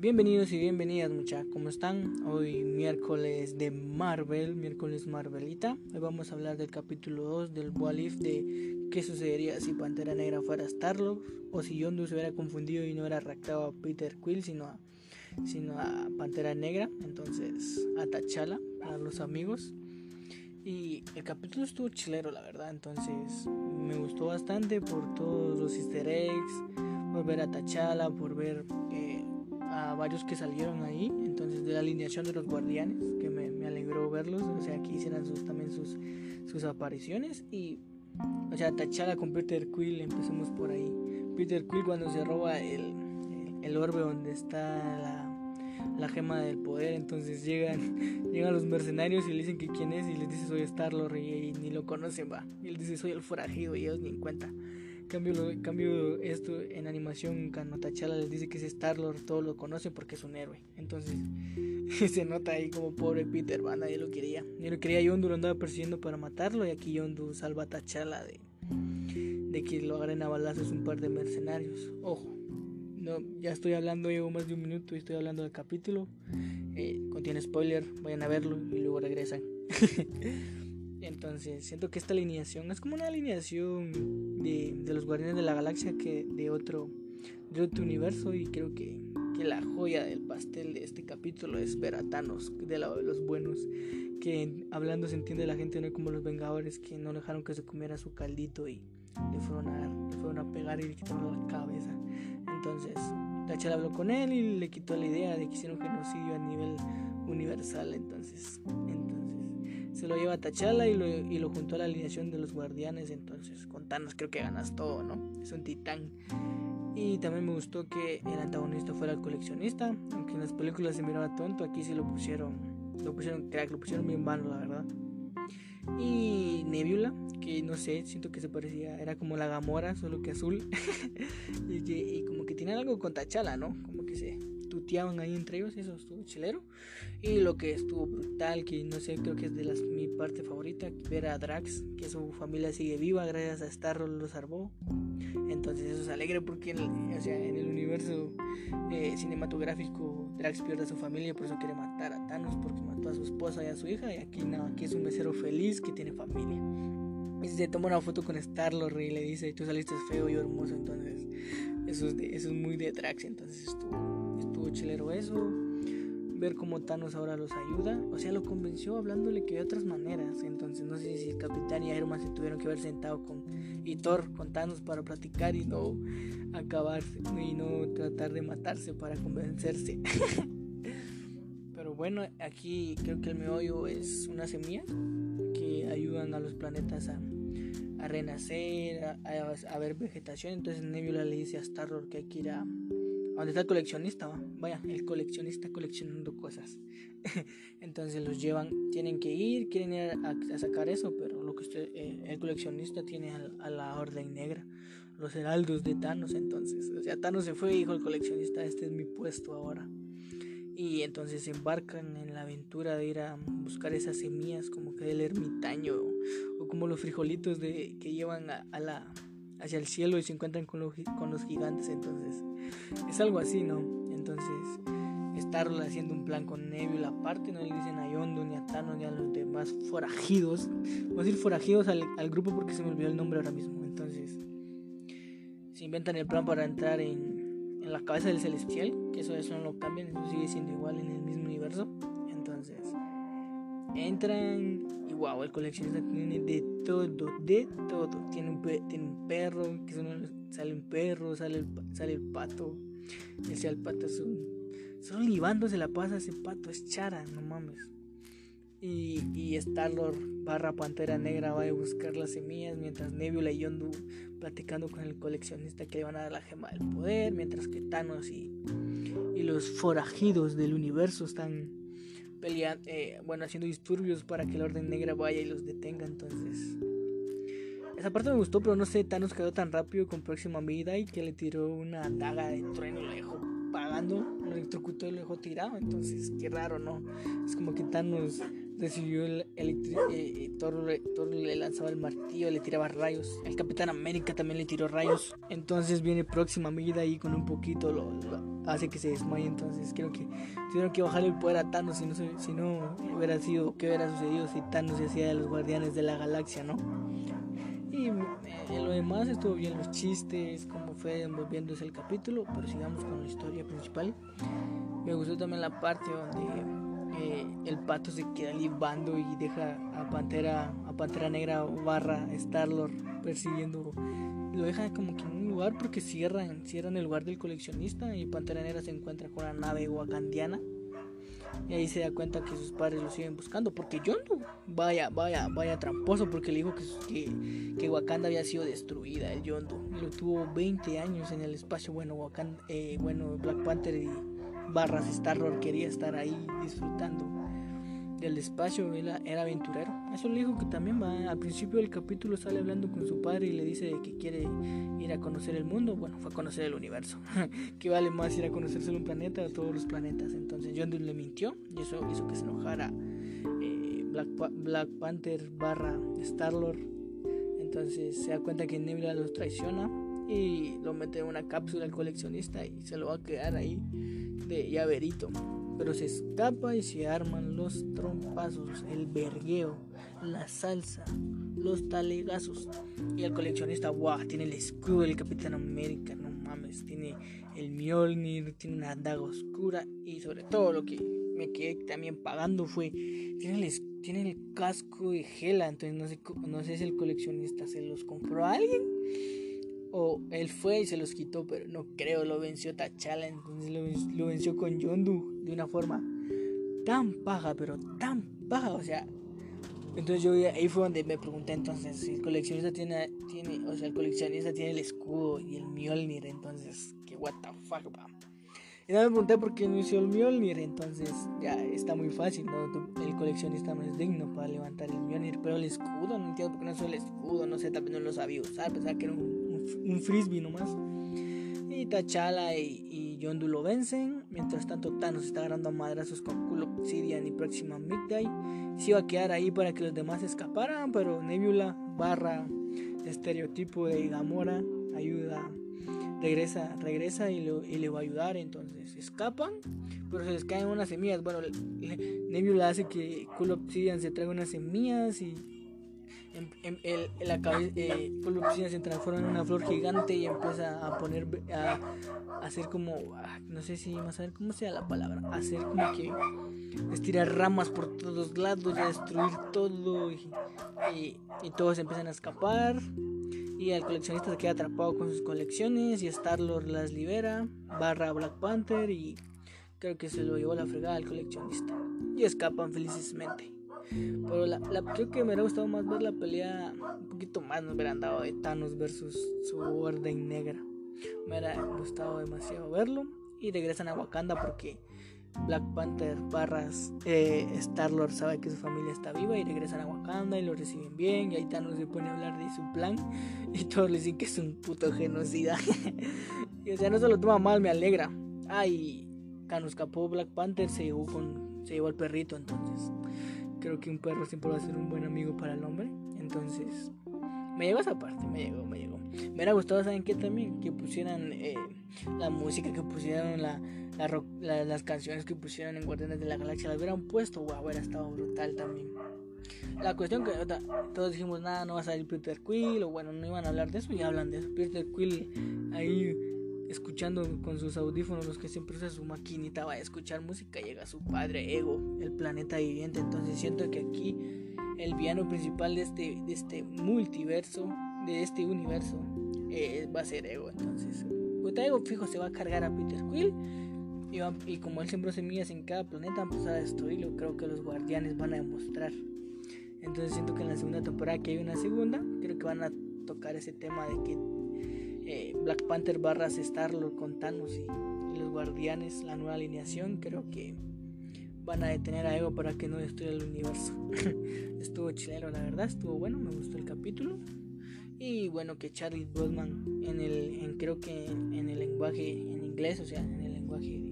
Bienvenidos y bienvenidas muchachos, ¿cómo están? Hoy miércoles de Marvel, miércoles Marvelita. Hoy vamos a hablar del capítulo 2 del What de qué sucedería si Pantera Negra fuera Starlord o si Yondu se hubiera confundido y no hubiera raptado a Peter Quill sino a, sino a Pantera Negra, entonces a T'Challa, a los amigos. Y el capítulo estuvo chilero, la verdad, entonces me gustó bastante por todos los easter eggs, por ver a T'Challa, por ver... Eh, varios que salieron ahí, entonces de la alineación de los guardianes, que me, me alegró verlos, o sea, que hicieran sus, también sus, sus apariciones y, o sea, Tachada con Peter Quill, empecemos por ahí. Peter Quill cuando se roba el, el, orbe donde está la, la, gema del poder, entonces llegan, llegan los mercenarios y le dicen que quién es y les dice soy Star-Lord y, ni lo conocen, va, y él dice soy el forajido y ellos ni en cuenta. Cambio, cambio esto en animación, cuando Tachala les dice que es Star-Lord, todos lo conocen porque es un héroe. Entonces se nota ahí como pobre Peter, va, nadie lo quería. Nadie lo quería, Yondu lo andaba persiguiendo para matarlo y aquí Yondu salva a T'Challa de, de que lo agarren a balazos un par de mercenarios. Ojo, no, ya estoy hablando, llevo más de un minuto y estoy hablando del capítulo. Eh, contiene spoiler, vayan a verlo y luego regresan. Entonces, siento que esta alineación es como una alineación de, de los Guardianes de la Galaxia que de otro, de otro universo. Y creo que, que la joya del pastel de este capítulo es ver a Thanos, de, los buenos. Que hablando se entiende la gente, no como los Vengadores que no dejaron que se comiera su caldito y le fueron a, le fueron a pegar y le quitaron la cabeza. Entonces, Rachel habló con él y le quitó la idea de que hicieron genocidio a nivel universal. Entonces, se lo lleva a Tachala y lo, y lo juntó a la alineación de los guardianes. Entonces, con Thanos creo que ganas todo, ¿no? Es un titán. Y también me gustó que el antagonista fuera el coleccionista. Aunque en las películas se miraba tonto, aquí sí lo pusieron. Lo pusieron crack, lo pusieron bien vano, la verdad. Y Nebula, que no sé, siento que se parecía, era como la Gamora, solo que azul. y, como que tiene algo con Tachala, ¿no? Como que se tuteaban ahí entre ellos, eso estuvo chilero. Y lo que estuvo brutal, que no sé, creo que es de las, mi parte favorita, ver a Drax, que su familia sigue viva gracias a Starro lo salvó. Entonces eso es alegre porque en el, o sea, en el universo eh, cinematográfico Drax pierde a su familia por eso quiere matar a Thanos porque mató a su esposa y a su hija y aquí no, aquí es un mesero feliz que tiene familia. Y se toma una foto con Star-Lord y le dice, tú saliste feo y hermoso, entonces eso es, eso es muy de Drax, entonces estuvo, estuvo chilero eso ver cómo Thanos ahora los ayuda. O sea, lo convenció hablándole que hay otras maneras. Entonces, no sé si el Capitán y Iron se tuvieron que haber sentado con y Thor con Thanos para platicar y no acabar y no tratar de matarse para convencerse. Pero bueno, aquí creo que el meollo es una semilla que ayudan a los planetas a, a renacer, a, a, ver vegetación. Entonces Nebula le dice a Star-Lord que hay que ir a donde está el coleccionista, vaya, el coleccionista coleccionando cosas. Entonces los llevan, tienen que ir, quieren ir a, sacar eso, pero lo que eh, el coleccionista tiene a, la Orden Negra, los heraldos de Thanos. Entonces, o sea, Thanos se fue y dijo el coleccionista, este es mi puesto ahora. Y entonces se embarcan en la aventura de ir a buscar esas semillas, como que del ermitaño, o, como los frijolitos de, que llevan a, la, hacia el cielo y se encuentran con, con los gigantes. Entonces es algo así, ¿no? Entonces, estarlo haciendo un plan con Nebula aparte, no le dicen a Yondo, ni a Thanos, ni a los demás forajidos. Voy a decir forajidos al, grupo porque se me olvidó el nombre ahora mismo. Entonces, se inventan el plan para entrar en, en la cabeza del celestial, que eso, eso no lo cambian, eso sigue siendo igual en el mismo universo. Entonces, entran wow, el coleccionista tiene de todo, de todo. Tiene un, perro, sale un perro, sale el, pato. Ese el pato es un. Solo libando se la pasa ese pato, es chara, no mames. Y, y Star-Lord barra Pantera Negra va a buscar las semillas mientras Nebula y Yondu platicando con el coleccionista que le van a dar la gema del poder, mientras que Thanos y, y los forajidos del universo están peleando, eh, bueno, haciendo disturbios para que la Orden Negra vaya y los detenga. Entonces, esa parte me gustó, pero no sé, Thanos quedó tan rápido con Próxima Vida y que le tiró una daga de trueno lo dejó pagando, lo electrocutó y lo dejó tirado. Entonces, qué raro, ¿no? Es como que Thanos recibió el, eh, Thor, le lanzaba el martillo, le tiraba rayos. El Capitán América también le tiró rayos. Entonces viene próxima medida ahí con un poquito lo, hace que se desmaye. Entonces creo que tuvieron que bajarle el poder a Thanos. Si no, si no hubiera sido, ¿qué hubiera sucedido si Thanos se hacía de los guardianes de la galaxia, no? Y eh, lo demás estuvo bien los chistes, cómo fue envolviéndose el capítulo. Pero sigamos con la historia principal. Me gustó también la parte donde el pato se queda libando y deja a Pantera, a Pantera Negra barra Starlord persiguiendo. Lo deja como que lugar porque cierran, cierran el lugar del coleccionista y Pantera Negra se encuentra con una nave wakandiana. Y ahí se da cuenta que sus padres lo siguen buscando. Porque Yondu, vaya, vaya, vaya tramposo. Porque le dijo que, que, Wakanda había sido destruida, el Yondu. Lo tuvo 20 años en el espacio. Bueno, Wakanda, eh, bueno, Black Panther y barras Star-Lord quería estar ahí disfrutando del espacio, era aventurero. Eso le dijo que también va, al principio del capítulo sale hablando con su padre y le dice que quiere ir a conocer el mundo, bueno, fue a conocer el universo, que vale más ir a conocer solo un planeta o todos los planetas. Entonces John le mintió y eso hizo que se enojara eh, Black, Black, Panther barra Star-Lord. Entonces se da cuenta que Nebula los traiciona y lo mete en una cápsula al coleccionista y se lo va a quedar ahí de llaverito. Pero se escapa y se arman los trompazos, el vergueo, la salsa, los talegazos. Y el coleccionista, wow, tiene el escudo del Capitán América, no mames, tiene el Mjolnir, tiene una daga oscura y sobre todo lo que me quedé también pagando fue, tiene el, tiene el casco de Gela, entonces no sé, no sé si el coleccionista se los compró a alguien o él fue y se los quitó, pero no creo, lo venció Tachala, entonces lo, venció con Yondu de una forma tan paja, pero tan paja, o sea. Entonces yo ahí fue donde me pregunté entonces si el coleccionista tiene, tiene, o sea, el coleccionista tiene el escudo y el Mjolnir, entonces, que what the fuck, pa. Y no me pregunté por qué no hizo el Mjolnir, entonces ya está muy fácil, ¿no? El coleccionista no es digno para levantar el Mjolnir, pero el escudo, no entiendo por qué no hizo el escudo, no sé, también no lo sabía usar, pensaba que era un un frisbee nomás. Y T'Challa y, y Yondu lo vencen. Mientras tanto, Thanos está agarrando a madrazos con Cool Obsidian y próxima Midday. Se iba a quedar ahí para que los demás escaparan, pero Nebula barra estereotipo de Gamora ayuda, regresa, regresa y, lo, y, le va a ayudar. Entonces escapan, pero se les caen unas semillas. Bueno, Nebula hace que Cool Obsidian se traiga unas semillas y en, el, la cabeza, eh, se transforma en una flor gigante y empieza a poner, a, hacer como, ah, no sé si más a ver cómo sea la palabra, hacer como que estirar ramas por todos lados y destruir todo y, todos empiezan a escapar y el coleccionista se queda atrapado con sus colecciones y Star-Lord las libera, barra Black Panther y creo que se lo llevó la fregada al coleccionista y escapan felizmente. Pero la, creo que me hubiera gustado más ver la pelea un poquito más, no hubiera andado de Thanos versus su orden negra. Me hubiera gustado demasiado verlo. Y regresan a Wakanda porque Black Panther barras eh, Star-Lord sabe que su familia está viva y regresan a Wakanda y lo reciben bien. Y ahí Thanos se pone a hablar de su plan y todos le dicen que es un puto genocida. y o sea, no se lo toma mal, me alegra. Ay, ah, cuando escapó Black Panther se llevó, con, se llevó al perrito entonces creo que un perro siempre va a ser un buen amigo para el hombre. Entonces, me llegó esa parte, me llegó, me llegó. Me hubiera gustado, ¿saben qué también? Que pusieran eh, la música, que pusieran la, las canciones que pusieran en Guardianes de la Galaxia, las hubieran puesto, wow, hubiera estado brutal también. La cuestión que todos dijimos, nada, no va a salir Peter Quill, o bueno, no iban a hablar de eso, y hablan de eso. Peter Quill ahí escuchando con sus audífonos, los que siempre usa su maquinita, va a escuchar música, llega su padre Ego, el planeta viviente. Entonces siento que aquí el villano principal de este, de este multiverso, de este universo, eh, va a ser Ego. Entonces, Ego fijo se va a cargar a Peter Quill. Y, como él sembró semillas en cada planeta, empezar a destruirlo. Creo que los guardianes van a demostrar. Entonces siento que en la segunda temporada que hay una segunda, creo que van a tocar ese tema de que eh, Black Panther barras Star-Lord con Thanos y, los Guardianes, la nueva alineación, creo que van a detener a Ego para que no destruya el universo. estuvo chileno, la verdad, estuvo bueno, me gustó el capítulo. Y bueno, que Charlie Broadman en el, creo que en, el lenguaje en inglés, o sea, en el lenguaje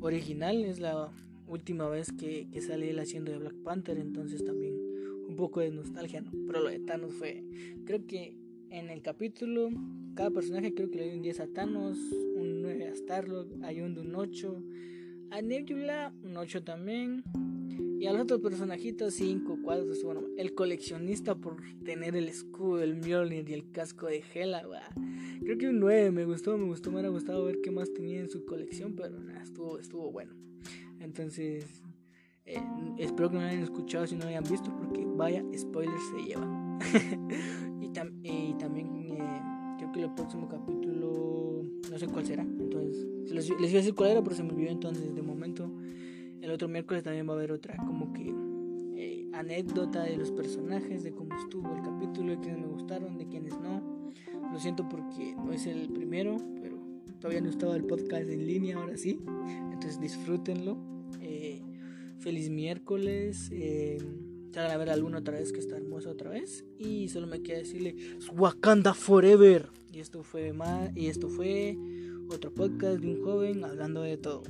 original, es la última vez que, salí él haciendo de Black Panther, entonces también un poco de nostalgia, ¿no? Pero lo de Thanos fue, creo que en el capítulo, cada personaje creo que le dio un 10 a Thanos, un 9 a Starlord, a Yondu un 8, a Nebula un 8 también, y a los otros personajitos 5, 4, bueno, el coleccionista por tener el escudo del Mjolnir y el casco de Hela, creo que un 9, me gustó, me gustó, me hubiera gustado ver qué más tenía en su colección, pero nada, estuvo, estuvo bueno. Entonces, eh, espero que no hayan escuchado si no lo hayan visto, porque vaya spoilers se lleva. próximo capítulo, no sé cuál será. Entonces, les, les, iba a decir cuál era, pero se me olvidó. Entonces, de momento, el otro miércoles también va a haber otra, como que eh, anécdota de los personajes, de cómo estuvo el capítulo, de quienes me gustaron, de quienes no. Lo siento porque no es el primero, pero todavía no estaba el podcast en línea, ahora sí. Entonces disfrútenlo. Eh, feliz miércoles. Eh, a ver alguna otra vez que está hermosa otra vez. Y solo me queda decirle Wakanda Forever. Y esto fue más, y esto fue otro podcast de un joven hablando de todo.